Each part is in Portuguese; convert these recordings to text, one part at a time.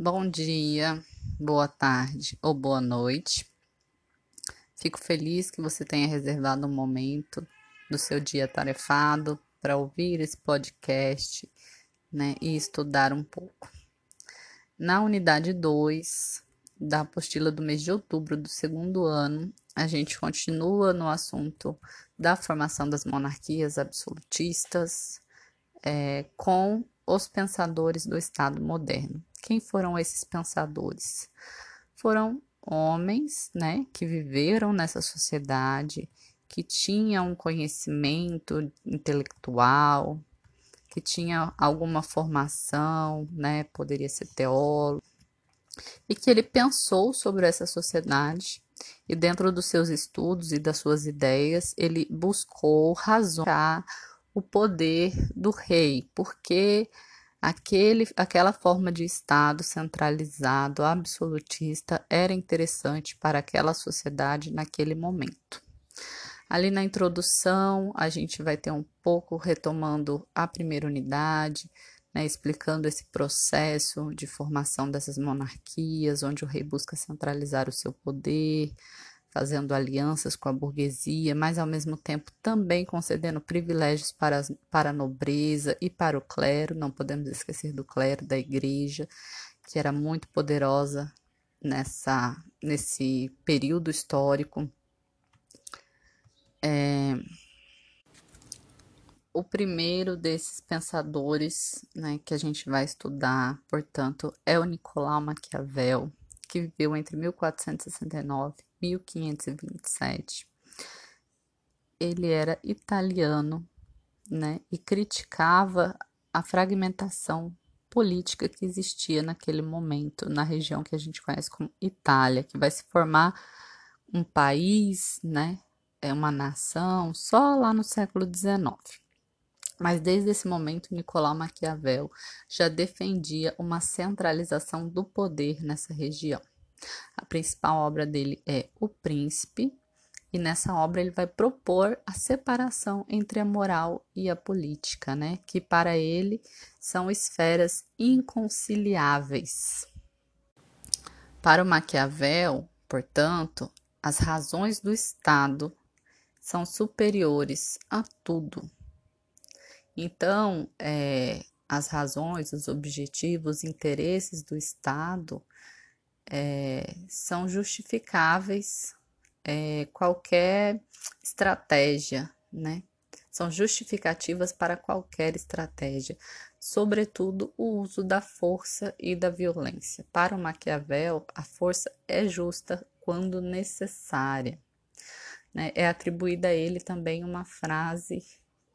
Bom dia, boa tarde ou boa noite. Fico feliz que você tenha reservado um momento do seu dia tarefado para ouvir esse podcast né, e estudar um pouco. Na unidade 2 da apostila do mês de outubro do segundo ano, a gente continua no assunto da formação das monarquias absolutistas é, com os pensadores do Estado moderno. Quem foram esses pensadores? Foram homens, né, que viveram nessa sociedade, que tinham um conhecimento intelectual, que tinha alguma formação, né, poderia ser teólogo, e que ele pensou sobre essa sociedade e dentro dos seus estudos e das suas ideias, ele buscou razoar o poder do rei, porque Aquele, aquela forma de Estado centralizado, absolutista, era interessante para aquela sociedade naquele momento. Ali na introdução, a gente vai ter um pouco retomando a primeira unidade, né, explicando esse processo de formação dessas monarquias, onde o rei busca centralizar o seu poder, fazendo alianças com a burguesia, mas ao mesmo tempo também concedendo privilégios para, para a nobreza e para o clero, não podemos esquecer do clero da igreja, que era muito poderosa nessa, nesse período histórico. É, o primeiro desses pensadores né, que a gente vai estudar, portanto, é o Nicolau Maquiavel, que viveu entre 1469 1527. Ele era italiano, né, e criticava a fragmentação política que existia naquele momento na região que a gente conhece como Itália, que vai se formar um país, né, é uma nação só lá no século XIX. Mas desde esse momento, Nicolau Maquiavel já defendia uma centralização do poder nessa região. A principal obra dele é O Príncipe, e nessa obra ele vai propor a separação entre a moral e a política, né? Que para ele são esferas inconciliáveis. Para o Maquiavel, portanto, as razões do Estado são superiores a tudo. Então, é, as razões, os objetivos, os interesses do Estado é, são justificáveis é, qualquer estratégia, né? São justificativas para qualquer estratégia, sobretudo o uso da força e da violência. Para o Maquiavel, a força é justa quando necessária. Né? É atribuída a ele também uma frase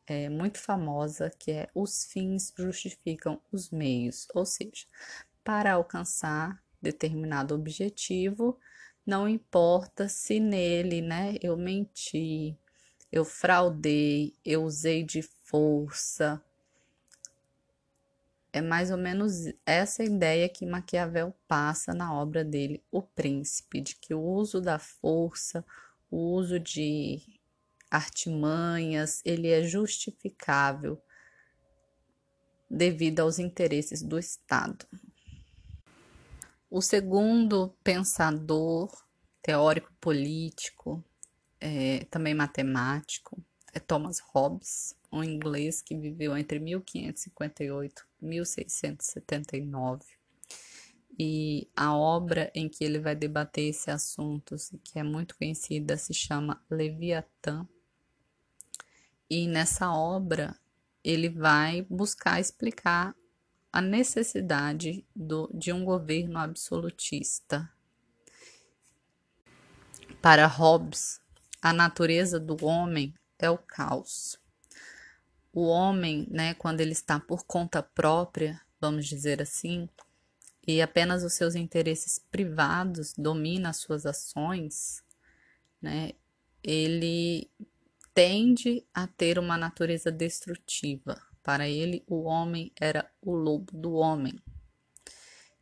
é, muito famosa que é: os fins justificam os meios, ou seja, para alcançar determinado objetivo, não importa se nele, né, eu menti, eu fraudei, eu usei de força. É mais ou menos essa ideia que Maquiavel passa na obra dele, O Príncipe, de que o uso da força, o uso de artimanhas, ele é justificável devido aos interesses do Estado. O segundo pensador teórico político, é, também matemático, é Thomas Hobbes, um inglês que viveu entre 1558 e 1679. E a obra em que ele vai debater esse assunto, que é muito conhecida, se chama Leviatã. E nessa obra ele vai buscar explicar a necessidade do, de um governo absolutista. Para Hobbes, a natureza do homem é o caos. O homem, né, quando ele está por conta própria, vamos dizer assim, e apenas os seus interesses privados dominam as suas ações, né, ele tende a ter uma natureza destrutiva. Para ele, o homem era o lobo do homem.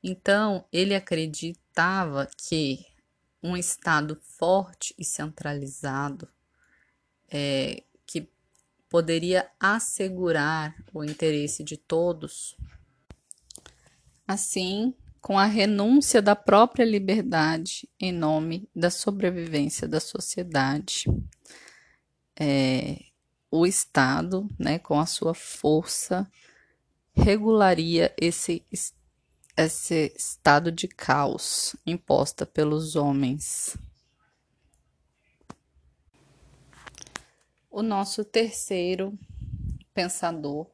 Então, ele acreditava que um Estado forte e centralizado, é, que poderia assegurar o interesse de todos, assim com a renúncia da própria liberdade em nome da sobrevivência da sociedade. É, o Estado, né, com a sua força, regularia esse, esse estado de caos imposta pelos homens. O nosso terceiro pensador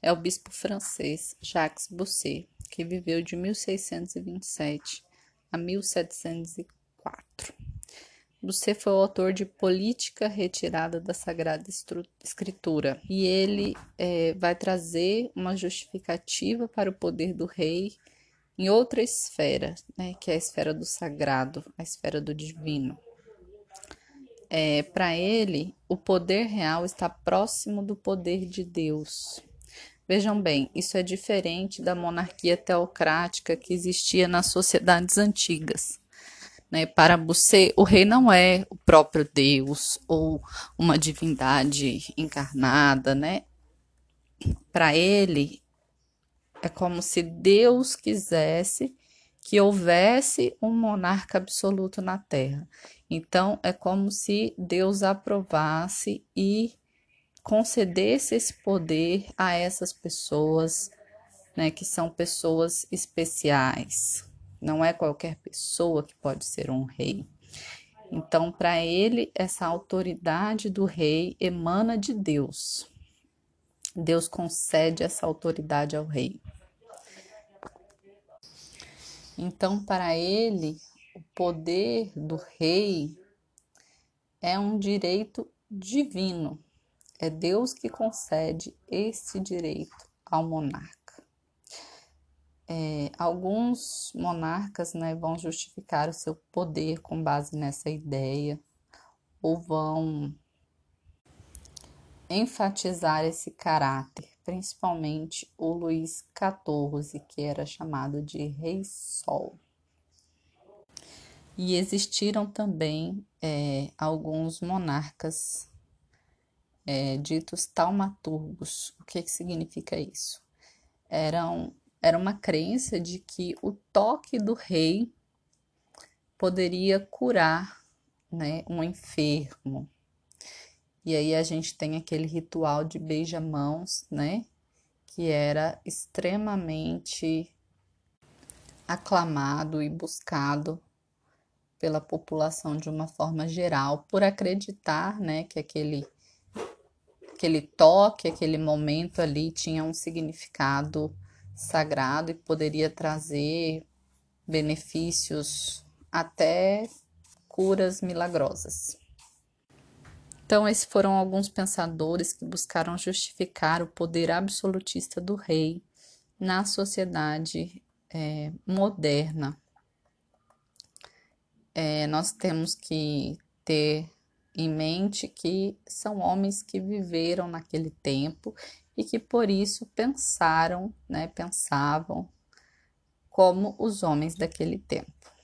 é o bispo francês Jacques Bossuet, que viveu de 1627 a 1704. Você foi o autor de Política Retirada da Sagrada Escritura e ele é, vai trazer uma justificativa para o poder do rei em outra esfera, né, que é a esfera do sagrado, a esfera do divino. É, para ele, o poder real está próximo do poder de Deus. Vejam bem, isso é diferente da monarquia teocrática que existia nas sociedades antigas. Né? Para você, o rei não é o próprio Deus ou uma divindade encarnada, né? Para ele, é como se Deus quisesse que houvesse um monarca absoluto na terra. Então, é como se Deus aprovasse e concedesse esse poder a essas pessoas, né, que são pessoas especiais. Não é qualquer pessoa que pode ser um rei. Então, para ele, essa autoridade do rei emana de Deus. Deus concede essa autoridade ao rei. Então, para ele, o poder do rei é um direito divino é Deus que concede esse direito ao monarca. É, alguns monarcas né, vão justificar o seu poder com base nessa ideia, ou vão enfatizar esse caráter, principalmente o Luís XIV, que era chamado de Rei Sol. E existiram também é, alguns monarcas é, ditos taumaturgos. O que, que significa isso? Eram, era uma crença de que o toque do rei poderia curar né, um enfermo. E aí a gente tem aquele ritual de beija-mãos, né? Que era extremamente aclamado e buscado pela população de uma forma geral, por acreditar, né, que aquele aquele toque, aquele momento ali tinha um significado sagrado e poderia trazer benefícios até curas milagrosas. Então, esses foram alguns pensadores que buscaram justificar o poder absolutista do rei na sociedade é, moderna. É, nós temos que ter em mente que são homens que viveram naquele tempo e que por isso pensaram, né, pensavam como os homens daquele tempo.